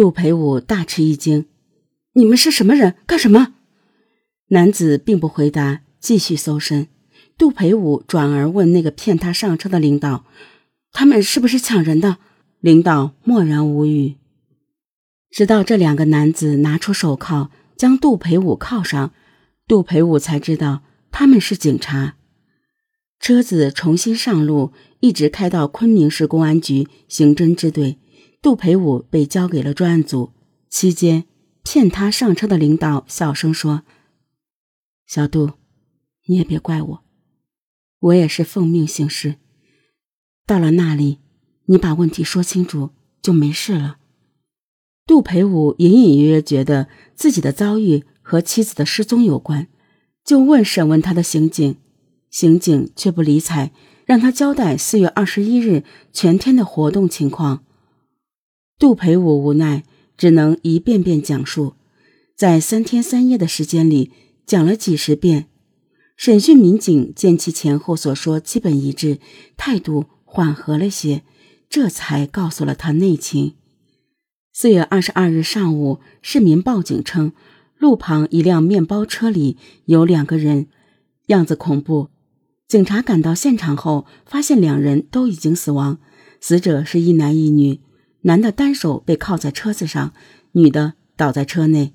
杜培武大吃一惊：“你们是什么人？干什么？”男子并不回答，继续搜身。杜培武转而问那个骗他上车的领导：“他们是不是抢人的？”领导默然无语。直到这两个男子拿出手铐将杜培武铐上，杜培武才知道他们是警察。车子重新上路，一直开到昆明市公安局刑侦支队。杜培武被交给了专案组。期间，骗他上车的领导小声说：“小杜，你也别怪我，我也是奉命行事。到了那里，你把问题说清楚就没事了。”杜培武隐隐约约觉得自己的遭遇和妻子的失踪有关，就问审问他的刑警，刑警却不理睬，让他交代四月二十一日全天的活动情况。杜培武无奈，只能一遍遍讲述，在三天三夜的时间里讲了几十遍。审讯民警见其前后所说基本一致，态度缓和了些，这才告诉了他内情。四月二十二日上午，市民报警称，路旁一辆面包车里有两个人，样子恐怖。警察赶到现场后，发现两人都已经死亡，死者是一男一女。男的单手被铐在车子上，女的倒在车内，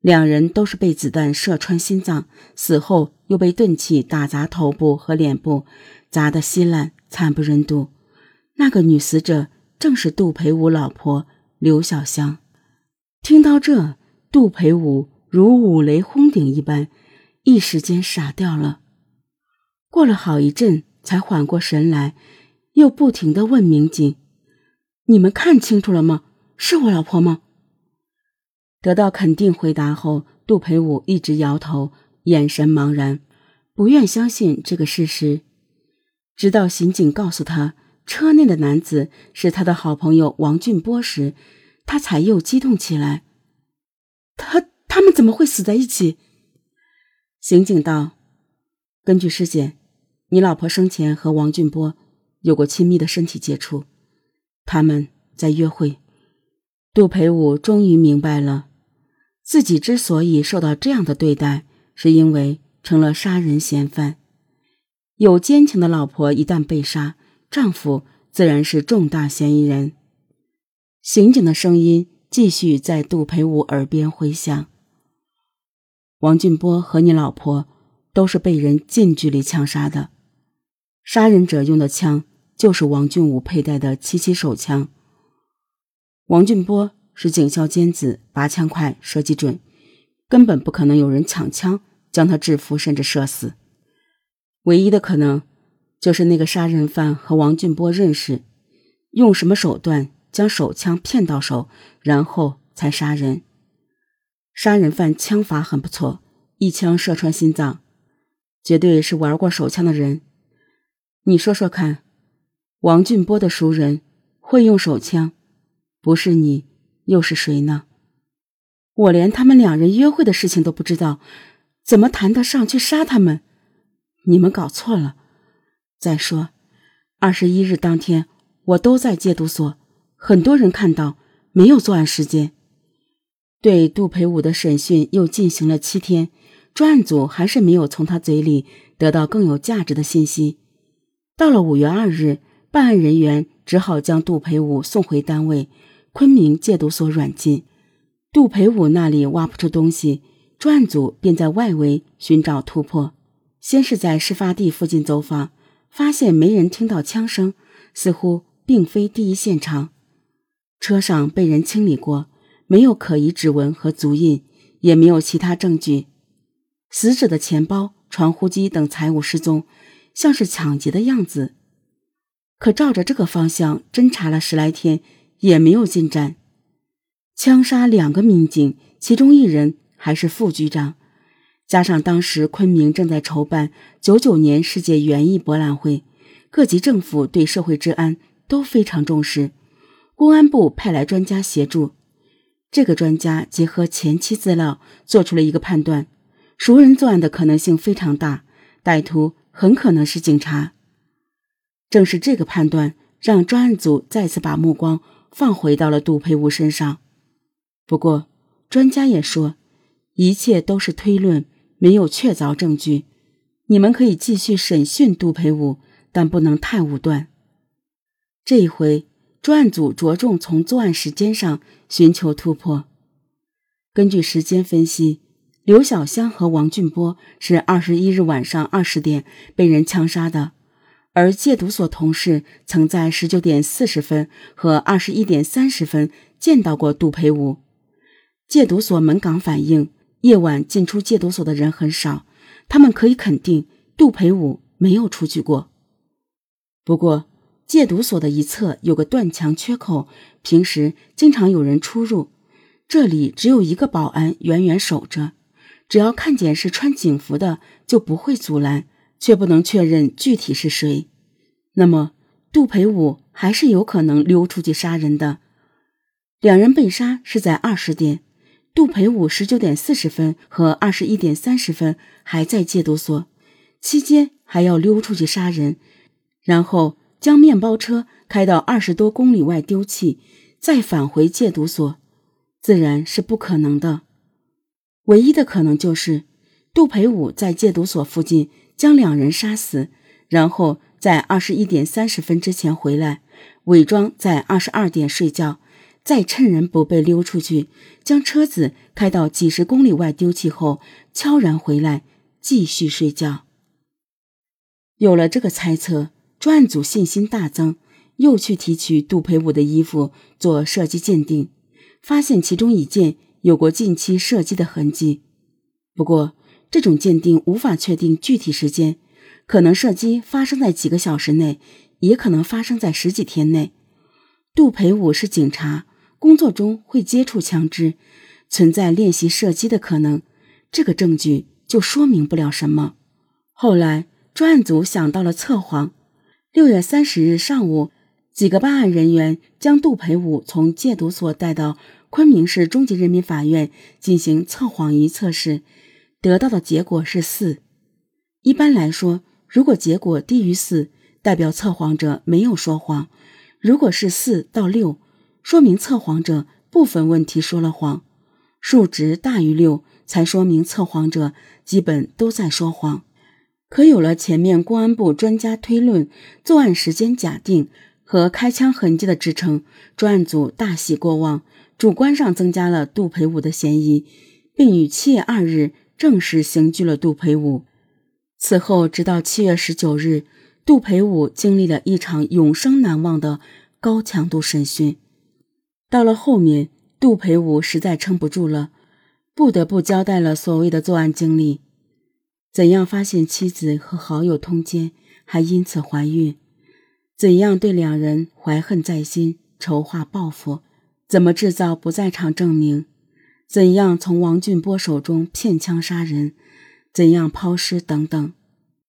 两人都是被子弹射穿心脏，死后又被钝器打砸头部和脸部，砸得稀烂，惨不忍睹。那个女死者正是杜培武老婆刘小香。听到这，杜培武如五雷轰顶一般，一时间傻掉了。过了好一阵，才缓过神来，又不停地问民警。你们看清楚了吗？是我老婆吗？得到肯定回答后，杜培武一直摇头，眼神茫然，不愿相信这个事实。直到刑警告诉他车内的男子是他的好朋友王俊波时，他才又激动起来。他他们怎么会死在一起？刑警道：“根据尸检，你老婆生前和王俊波有过亲密的身体接触。”他们在约会，杜培武终于明白了，自己之所以受到这样的对待，是因为成了杀人嫌犯。有奸情的老婆一旦被杀，丈夫自然是重大嫌疑人。刑警的声音继续在杜培武耳边回响：“王俊波和你老婆都是被人近距离枪杀的，杀人者用的枪。”就是王俊武佩戴的七七手枪。王俊波是警校尖子，拔枪快，射击准，根本不可能有人抢枪将他制服甚至射死。唯一的可能就是那个杀人犯和王俊波认识，用什么手段将手枪骗到手，然后才杀人。杀人犯枪法很不错，一枪射穿心脏，绝对是玩过手枪的人。你说说看。王俊波的熟人会用手枪，不是你又是谁呢？我连他们两人约会的事情都不知道，怎么谈得上去杀他们？你们搞错了。再说，二十一日当天我都在戒毒所，很多人看到，没有作案时间。对杜培武的审讯又进行了七天，专案组还是没有从他嘴里得到更有价值的信息。到了五月二日。办案人员只好将杜培武送回单位，昆明戒毒所软禁。杜培武那里挖不出东西，专案组便在外围寻找突破。先是在事发地附近走访，发现没人听到枪声，似乎并非第一现场。车上被人清理过，没有可疑指纹和足印，也没有其他证据。死者的钱包、传呼机等财物失踪，像是抢劫的样子。可照着这个方向侦查了十来天，也没有进展。枪杀两个民警，其中一人还是副局长，加上当时昆明正在筹办九九年世界园艺博览会，各级政府对社会治安都非常重视。公安部派来专家协助，这个专家结合前期资料，做出了一个判断：熟人作案的可能性非常大，歹徒很可能是警察。正是这个判断，让专案组再次把目光放回到了杜培武身上。不过，专家也说，一切都是推论，没有确凿证据。你们可以继续审讯杜培武，但不能太武断。这一回，专案组着重从作案时间上寻求突破。根据时间分析，刘小香和王俊波是二十一日晚上二十点被人枪杀的。而戒毒所同事曾在十九点四十分和二十一点三十分见到过杜培武。戒毒所门岗反映，夜晚进出戒毒所的人很少，他们可以肯定杜培武没有出去过。不过，戒毒所的一侧有个断墙缺口，平时经常有人出入，这里只有一个保安远远守着，只要看见是穿警服的，就不会阻拦。却不能确认具体是谁，那么杜培武还是有可能溜出去杀人的。两人被杀是在二十点，杜培武十九点四十分和二十一点三十分还在戒毒所，期间还要溜出去杀人，然后将面包车开到二十多公里外丢弃，再返回戒毒所，自然是不可能的。唯一的可能就是杜培武在戒毒所附近。将两人杀死，然后在二十一点三十分之前回来，伪装在二十二点睡觉，再趁人不备溜出去，将车子开到几十公里外丢弃后，悄然回来继续睡觉。有了这个猜测，专案组信心大增，又去提取杜培武的衣服做射击鉴定，发现其中一件有过近期射击的痕迹。不过。这种鉴定无法确定具体时间，可能射击发生在几个小时内，也可能发生在十几天内。杜培武是警察，工作中会接触枪支，存在练习射击的可能。这个证据就说明不了什么。后来专案组想到了测谎。六月三十日上午，几个办案人员将杜培武从戒毒所带到昆明市中级人民法院进行测谎仪测试。得到的结果是四。一般来说，如果结果低于四，代表测谎者没有说谎；如果是四到六，说明测谎者部分问题说了谎；数值大于六，才说明测谎者基本都在说谎。可有了前面公安部专家推论、作案时间假定和开枪痕迹的支撑，专案组大喜过望，主观上增加了杜培武的嫌疑，并于七月二日。正式刑拘了杜培武。此后，直到七月十九日，杜培武经历了一场永生难忘的高强度审讯。到了后面，杜培武实在撑不住了，不得不交代了所谓的作案经历：怎样发现妻子和好友通奸，还因此怀孕；怎样对两人怀恨在心，筹划报复；怎么制造不在场证明。怎样从王俊波手中骗枪杀人？怎样抛尸？等等。